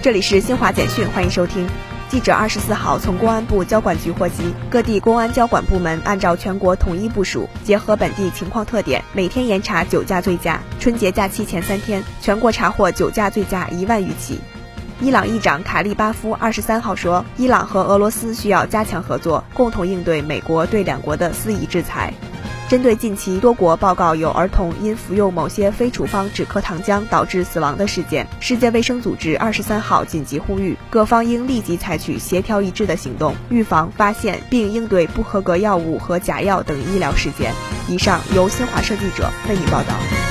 这里是新华简讯，欢迎收听。记者二十四号从公安部交管局获悉，各地公安交管部门按照全国统一部署，结合本地情况特点，每天严查酒驾醉驾。春节假期前三天，全国查获酒驾醉驾一万余起。伊朗议长卡利巴夫二十三号说，伊朗和俄罗斯需要加强合作，共同应对美国对两国的肆意制裁。针对近期多国报告有儿童因服用某些非处方止咳糖浆导致死亡的事件，世界卫生组织二十三号紧急呼吁，各方应立即采取协调一致的行动，预防、发现并应对不合格药物和假药等医疗事件。以上由新华社记者为你报道。